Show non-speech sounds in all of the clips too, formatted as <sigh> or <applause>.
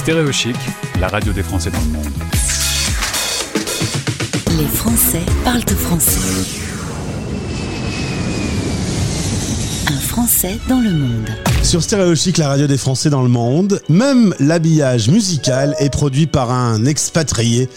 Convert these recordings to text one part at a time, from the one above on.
Stéréochic, la radio des Français dans le monde. Les Français parlent français. Un Français dans le monde. Sur Stéréochic, la radio des Français dans le monde, même l'habillage musical est produit par un expatrié.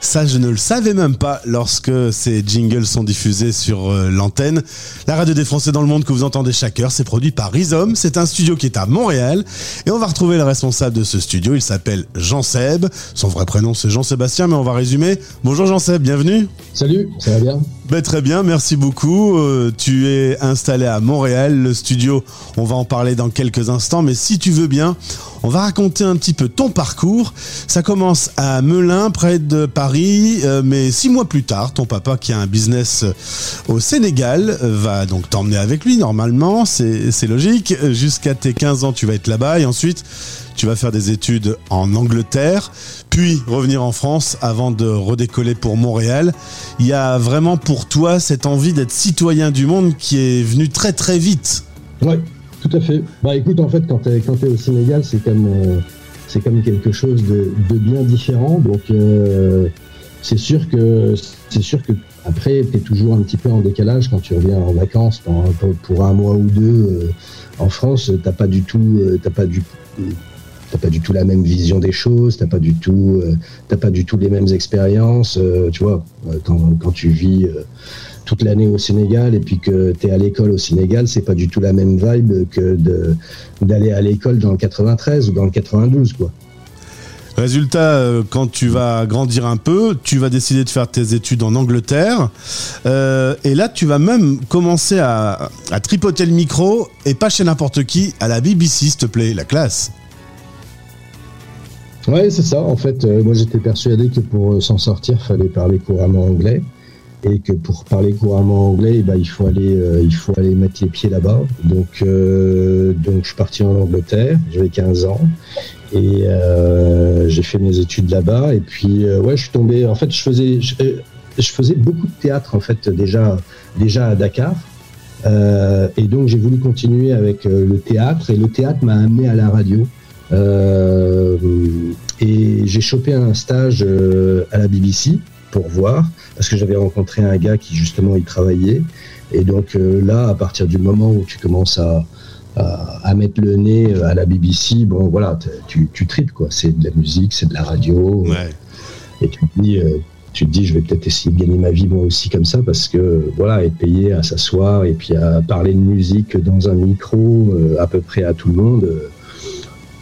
Ça, je ne le savais même pas lorsque ces jingles sont diffusés sur euh, l'antenne. La radio des Français dans le monde que vous entendez chaque heure, c'est produit par Rhizome. C'est un studio qui est à Montréal. Et on va retrouver le responsable de ce studio. Il s'appelle Jean Seb. Son vrai prénom, c'est Jean-Sébastien, mais on va résumer. Bonjour Jean Seb, bienvenue. Salut, ça va bien? Ben, Très bien, merci beaucoup. Euh, tu es installé à Montréal. Le studio, on va en parler dans quelques instants, mais si tu veux bien, on va raconter un petit peu ton parcours. Ça commence à Melun, près de Paris, euh, mais six mois plus tard, ton papa qui a un business au Sénégal va donc t'emmener avec lui normalement, c'est logique. Jusqu'à tes 15 ans, tu vas être là-bas et ensuite tu vas faire des études en Angleterre, puis revenir en France avant de redécoller pour Montréal. Il y a vraiment pour toi cette envie d'être citoyen du monde qui est venue très très vite. Ouais, tout à fait. Bah écoute, en fait, quand tu es, au Sénégal, c'est comme, euh, c'est comme quelque chose de, bien différent. Donc, euh, c'est sûr que c'est sûr que après, tu es toujours un petit peu en décalage quand tu reviens en vacances pour, pour un mois ou deux euh, en France. T'as pas du tout, t'as pas du t'as pas du tout la même vision des choses, t'as pas du tout, t'as pas du tout les mêmes expériences. tu vois, quand, quand tu vis toute l'année au Sénégal et puis que tu es à l'école au Sénégal, c'est pas du tout la même vibe que d'aller à l'école dans le 93 ou dans le 92 quoi. Résultat, euh, quand tu vas grandir un peu, tu vas décider de faire tes études en Angleterre. Euh, et là, tu vas même commencer à, à, tripoter le micro, et pas chez n'importe qui, à la BBC, s'il te plaît, la classe. Ouais, c'est ça. En fait, euh, moi j'étais persuadé que pour s'en sortir, fallait parler couramment anglais et que pour parler couramment anglais, eh ben, il faut aller, euh, il faut aller mettre les pieds là-bas. Donc, euh, donc je suis parti en Angleterre, j'avais 15 ans et euh, j'ai fait mes études là-bas. Et puis, ouais, je suis tombé. En fait, je faisais, je, faisais beaucoup de théâtre en fait déjà, déjà à Dakar. et donc, j'ai voulu continuer avec le théâtre et le théâtre m'a amené à la radio. Et j'ai chopé un stage à la BBC pour voir, parce que j'avais rencontré un gars qui justement y travaillait. Et donc euh, là, à partir du moment où tu commences à, à, mettre le nez à la BBC, bon voilà, tu, tu tripes quoi. C'est de la musique, c'est de la radio. Et tu te dis, euh, tu te dis, je vais peut-être essayer de gagner ma vie moi aussi comme ça, parce que voilà, être payé à s'asseoir et puis à parler de musique dans un micro euh, à peu près à tout le monde.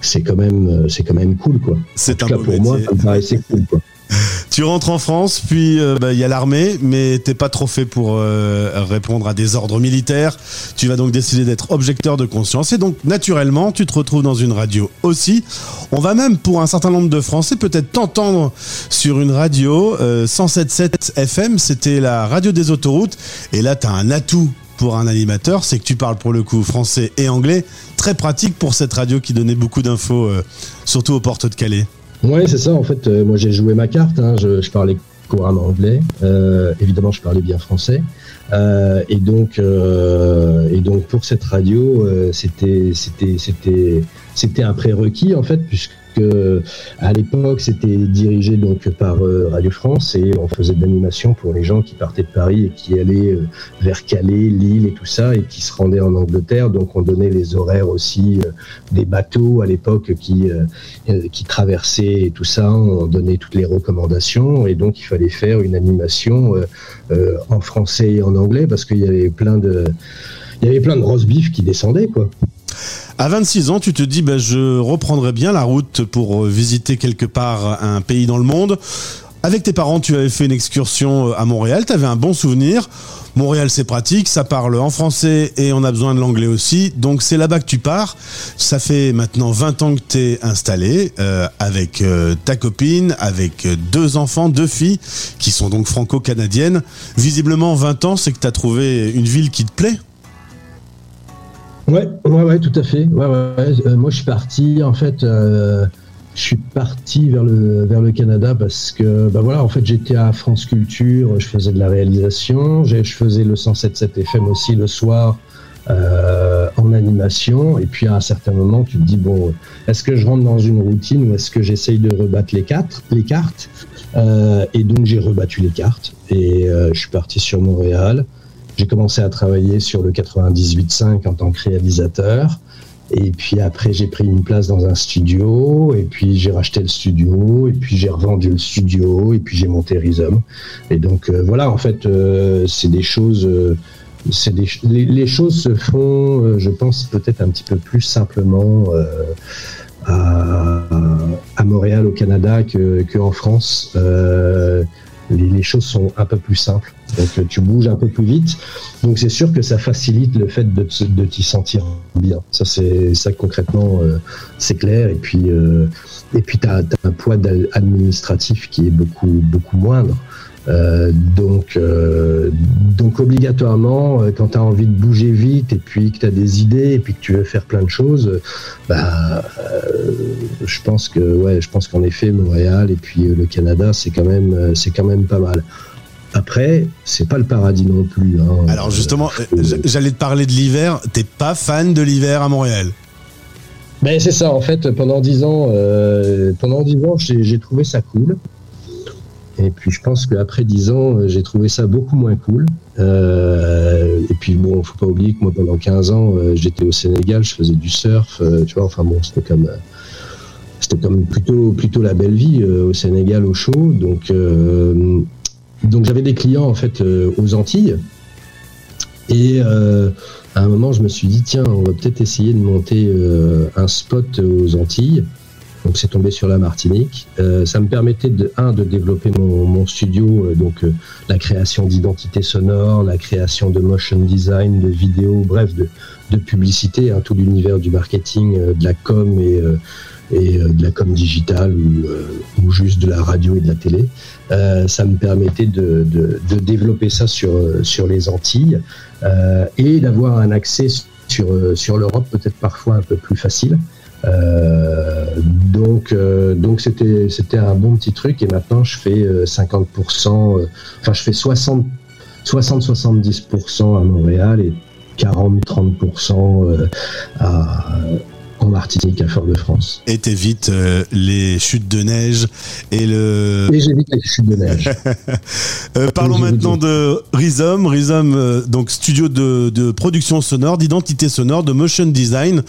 C'est quand même, c'est quand même cool, quoi. C'est un cas, pour moi, ça me paraissait cool, quoi. <laughs> Tu rentres en France, puis euh, bah, il y a l'armée, mais t'es pas trop fait pour euh, répondre à des ordres militaires. Tu vas donc décider d'être objecteur de conscience, et donc naturellement, tu te retrouves dans une radio aussi. On va même, pour un certain nombre de Français, peut-être t'entendre sur une radio 107.7 euh, FM. C'était la radio des autoroutes, et là, t'as un atout pour un animateur, c'est que tu parles pour le coup français et anglais. Très pratique pour cette radio qui donnait beaucoup d'infos, surtout aux portes de Calais. Oui, c'est ça. En fait, euh, moi j'ai joué ma carte. Hein. Je, parlais couramment anglais. Euh, évidemment, je parlais bien français. Euh, et donc, euh, et donc pour cette radio, euh, c'était, c'était, c'était, c'était un prérequis en fait, puisque que à l'époque c'était dirigé donc par euh, Radio France et on faisait de l'animation pour les gens qui partaient de Paris et qui allaient euh, vers Calais, Lille et tout ça et qui se rendaient en Angleterre. Donc on donnait les horaires aussi euh, des bateaux à l'époque qui traversaient et tout ça. On donnait toutes les recommandations et donc il fallait faire une animation en français et en anglais parce qu'il y avait plein de il y avait plein de bifs qui descendaient quoi. À 26 ans, tu te dis, ben, je reprendrai bien la route pour euh, visiter quelque part un pays dans le monde. Avec tes parents, tu avais fait une excursion euh, à Montréal, tu avais un bon souvenir. Montréal, c'est pratique, ça parle en français et on a besoin de l'anglais aussi. Donc c'est là-bas que tu pars. Ça fait maintenant 20 ans que tu es installé euh, avec ta copine, avec deux enfants, deux filles qui sont donc franco-canadiennes. Visiblement 20 ans, c'est que tu as trouvé une ville qui te plaît Ouais, ouais, tout à fait. Ouais, ouais. Euh, moi, je suis parti, en fait, euh, je suis parti vers le, vers le Canada parce que, bah voilà, en fait, j'étais à France Culture, je faisais de la réalisation, je faisais le 107.7 FM aussi le soir en animation. Et puis à un certain moment, tu te dis bon, est-ce que je rentre dans une routine ou est-ce que j'essaye de rebattre les, les cartes? Et donc j'ai rebattu les cartes et je suis parti sur Montréal. J'ai commencé à travailler sur le 98.5 en tant que réalisateur. Et puis après, j'ai pris une place dans un studio, et puis j'ai racheté le studio, et puis j'ai revendu le studio, et puis j'ai monté Rhizome. Et donc euh, voilà, en fait, euh, c'est des choses. Euh, c'est des, les, choses se font, je pense, peut-être un petit peu plus simplement à, à, Montréal, au Canada, qu'en France les, choses sont un peu plus simples. Donc tu bouges un peu plus vite. Donc c'est sûr que ça facilite le fait de, t'y sentir bien. Ça c'est ça concrètement euh, c'est clair. Et puis euh, et as un poids administratif qui est beaucoup beaucoup moindre. Euh, donc, euh, donc obligatoirement, euh, quand tu as envie de bouger vite et puis que tu as des idées et puis que tu veux faire plein de choses, bah, je pense que ouais, je pense qu'en effet Montréal et puis le Canada, c'est quand même c'est quand même pas mal. Après, c'est pas le paradis non plus. Hein. Alors justement, j'allais te parler de l'hiver. T'es pas fan de l'hiver à Montréal? Ben c'est ça. En fait, pendant dix ans, pendant dix ans, j'ai trouvé ça cool. Et puis je pense qu'après 10 ans, euh, j'ai trouvé ça beaucoup moins cool. Euh, et puis bon, faut pas oublier que moi pendant 15 ans, euh, j'étais au Sénégal, je faisais du surf, tu vois, enfin bon, c'était comme c'était comme plutôt plutôt la belle vie au Sénégal au chaud. Donc donc j'avais des clients en fait aux Antilles. Et à un moment, je me suis dit tiens, on va peut-être essayer de monter un spot aux Antilles. Donc c'est tombé sur la Martinique. Euh, ça me permettait de un de développer mon, studio, euh, donc euh, la création d'identité sonore, la création de motion design, de vidéos, bref, de, publicité, hein, tout l'univers du marketing, de la com et, de la com digitale ou, juste de la radio et de la télé. ça me permettait de, développer ça sur les Antilles et d'avoir un accès sur l'Europe peut-être parfois un peu plus facile. Donc euh, donc c'était c'était un bon petit truc. Et maintenant je fais 50%, euh, enfin je fais 60 60 70% à Montréal et 40 30% à en Martinique, à Fort-de-France. Et t'évites euh, les chutes de neige et le. Et j'évite les chutes de neige. <laughs> euh, parlons maintenant de Rhizome. Rhizome, euh, donc studio de, de production sonore, d'identité sonore, de motion design.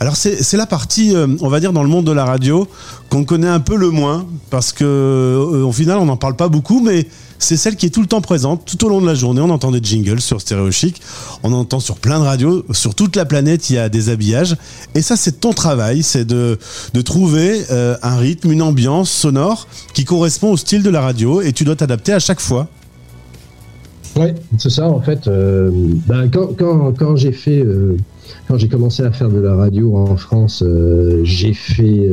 Alors c'est la partie, on va dire, dans le monde de la radio qu'on connaît un peu le moins parce que au final on n'en parle pas beaucoup, mais c'est celle qui est tout le temps présente, tout au long de la journée. On entend des jingles sur Stéréo Chic, on entend sur plein de radios, sur toute la planète, il y a des habillages. Et ça, c'est ton travail, c'est de, trouver euh, un rythme, une ambiance sonore qui correspond au style de la radio et tu dois t'adapter à chaque fois. Oui, c'est ça en fait. Euh, ben, quand, j'ai fait, euh, quand j'ai commencé à faire de la radio en France, j'ai fait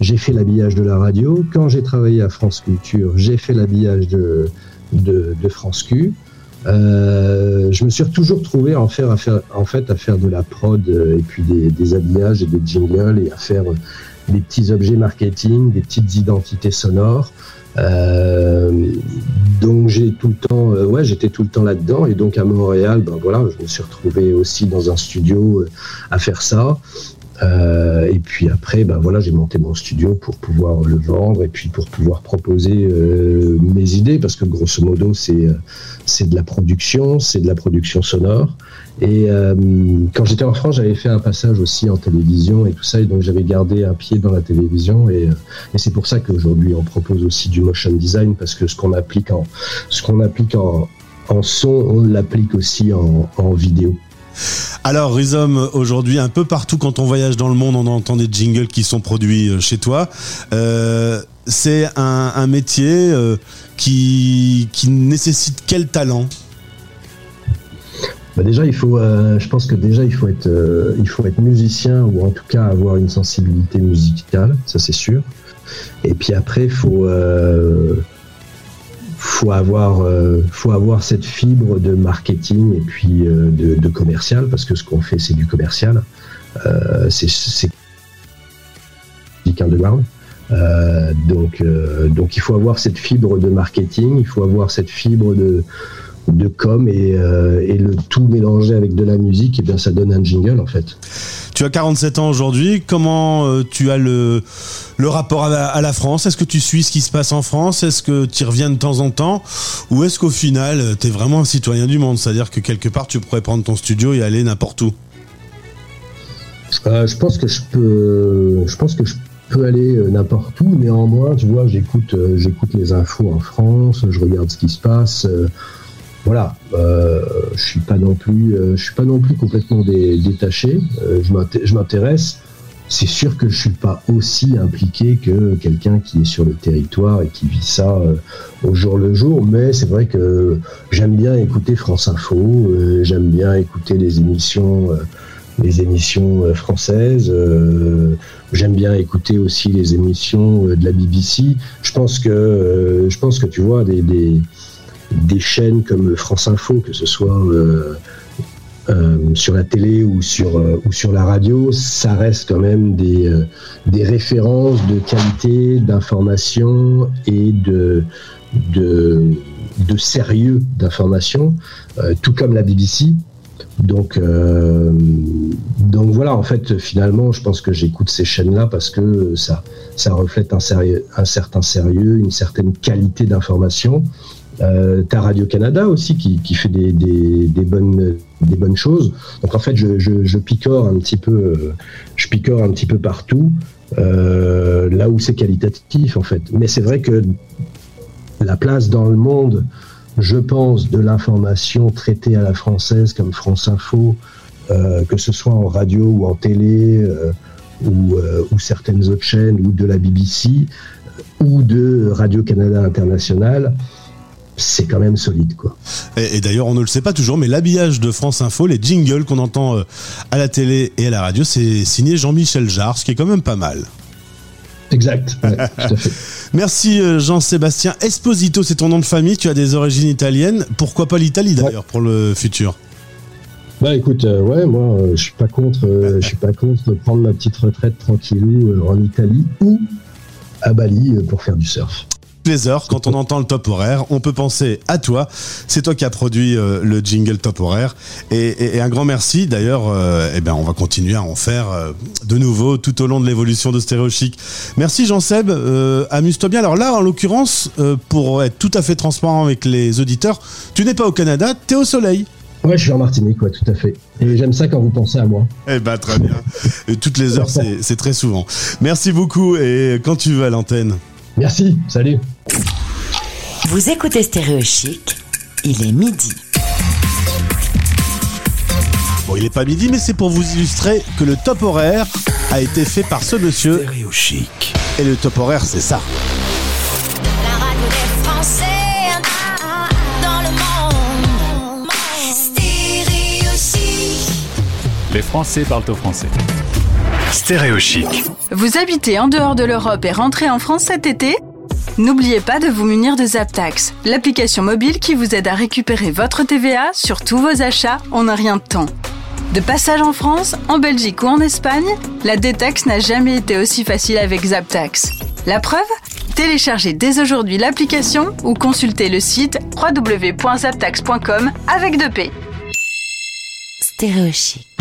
j'ai fait l'habillage de la radio. Quand j'ai travaillé à France Culture, j'ai fait l'habillage de, de, de, France Q. Euh, je me suis toujours trouvé en, faire, à faire, en fait à faire de la prod euh, et puis des, des habillages et des jingles et à faire des petits objets marketing, des petites identités sonores. Euh, donc j'ai tout le temps, euh, ouais, j'étais tout le temps là-dedans et donc à Montréal, ben voilà, je me suis retrouvé aussi dans un studio euh, à faire ça. Euh, et puis après, ben voilà, j'ai monté mon studio pour pouvoir le vendre et puis pour pouvoir proposer euh, mes idées parce que grosso modo, c'est euh, c'est de la production, c'est de la production sonore. Et euh, quand j'étais en France, j'avais fait un passage aussi en télévision et tout ça, et donc j'avais gardé un pied dans la télévision et, euh, et c'est pour ça qu'aujourd'hui on propose aussi du motion design parce que ce qu'on applique en ce qu'on applique en, en son, on l'applique aussi en, en vidéo. Alors, Rhizome, aujourd'hui, un peu partout quand on voyage dans le monde, on entend des jingles qui sont produits euh, chez toi. Euh, c'est un, métier euh, qui, qui, nécessite quel talent? Bah déjà, il faut, je pense que déjà il faut être, il faut être musicien ou en tout cas avoir une sensibilité musicale, ça c'est sûr. Et puis après, il faut, faut avoir, euh, faut avoir cette fibre de marketing et puis euh, de, de, commercial parce que ce qu'on fait c'est du commercial. Euh, c'est underground. donc, donc il faut avoir cette fibre de marketing, il faut avoir cette fibre de de com et, et, le tout mélangé avec de la musique, et bien ça donne un jingle en fait. Tu as 47 ans aujourd'hui. Comment tu as le, le rapport à la, France? Est-ce que tu suis ce qui se passe en France? Est-ce que tu reviens de temps en temps? Ou est-ce qu'au final, tu es vraiment un citoyen du monde? C'est-à-dire que quelque part, tu pourrais prendre ton studio et aller n'importe où je pense que je peux, je pense que je aller euh, n'importe où. Néanmoins, tu vois, j'écoute, euh, j'écoute les infos en France, je regarde ce qui se passe. Euh, voilà, je suis pas non plus, je suis pas non plus complètement détaché. je m'intéresse. C'est sûr que je suis pas aussi impliqué que quelqu'un qui est sur le territoire et qui vit ça au jour le jour, mais c'est vrai que j'aime bien écouter France Info, j'aime bien écouter les émissions euh, françaises. Euh, j'aime bien écouter aussi les émissions euh, de la BBC. Je pense que, tu vois, des, des, chaînes comme France Info, que ce soit sur la télé ou sur, ou sur la radio, ça reste quand même des, références de qualité, d'information et de, sérieux d'information, tout comme la BBC. Donc, euh, voilà, en fait, finalement, je pense que j'écoute ces chaînes-là parce que ça, reflète un certain sérieux, une certaine qualité d'information. Euh, T'as Radio Canada aussi qui, qui fait des, des, des, bonnes, des bonnes choses. Donc en fait, je, je, je picore un petit peu, je picore un petit peu partout, euh, là où c'est qualitatif en fait. Mais c'est vrai que la place dans le monde je pense, de l'information traitée à la française comme France Info, euh, que ce soit en radio ou en télé, euh, euh, ou, certaines autres chaînes, ou de la BBC, ou de Radio-Canada International, c'est quand même solide quoi. Et, d'ailleurs on ne le sait pas toujours mais l'habillage de France Info, les jingles qu'on entend à la télé et à la radio, c'est signé Jean-Michel Jarre, ce qui est quand même pas mal. Exact, <laughs> tout à fait. Merci euh, Jean-Sébastien. Esposito, c'est ton nom de famille, tu as des origines italiennes. Pourquoi pas l'Italie d'ailleurs pour le futur? Bah écoute, euh, ouais, moi euh, je suis pas contre, je suis pas contre prendre ma petite retraite tranquillou en Italie ou à Bali pour faire du surf les heures, quand on entend le top horaire, on peut penser à toi. C'est toi qui as produit euh, le jingle top horaire. Et, un grand merci. D'ailleurs, euh, eh ben, on va continuer à en faire euh, de nouveau tout au long de l'évolution de Stéréo Chic. Merci Jean-Seb. Amuse-toi bien. Alors là, en l'occurrence, pour être tout à fait transparent avec les auditeurs, tu n'es pas au Canada, tu es au soleil. Ouais, je suis en Martinique, ouais, tout à fait. Et j'aime ça quand vous pensez à moi. Eh ben, très bien. toutes les heures, c'est très souvent. Merci beaucoup et quand tu veux à l'antenne. Merci, salut. Vous écoutez Stéréo Chic, il est midi. Bon, il est pas midi, mais c'est pour vous illustrer que le top horaire a été fait par ce monsieur. Stéréo Chic. Et le top horaire, c'est ça. La radio des Français dans le monde. Stéréo Chic. Les Français parlent au français. Stéréo Chic. Vous habitez en dehors de l'Europe et rentrez en France cet été N'oubliez pas de vous munir de ZapTax, l'application mobile qui vous aide à récupérer votre TVA sur tous vos achats en un rien de temps. De passage en France, en Belgique ou en Espagne, la détaxe n'a jamais été aussi facile avec ZapTax. La preuve Téléchargez dès aujourd'hui l'application ou consultez le site www.zaptax.com avec 2P. Stéréo chic.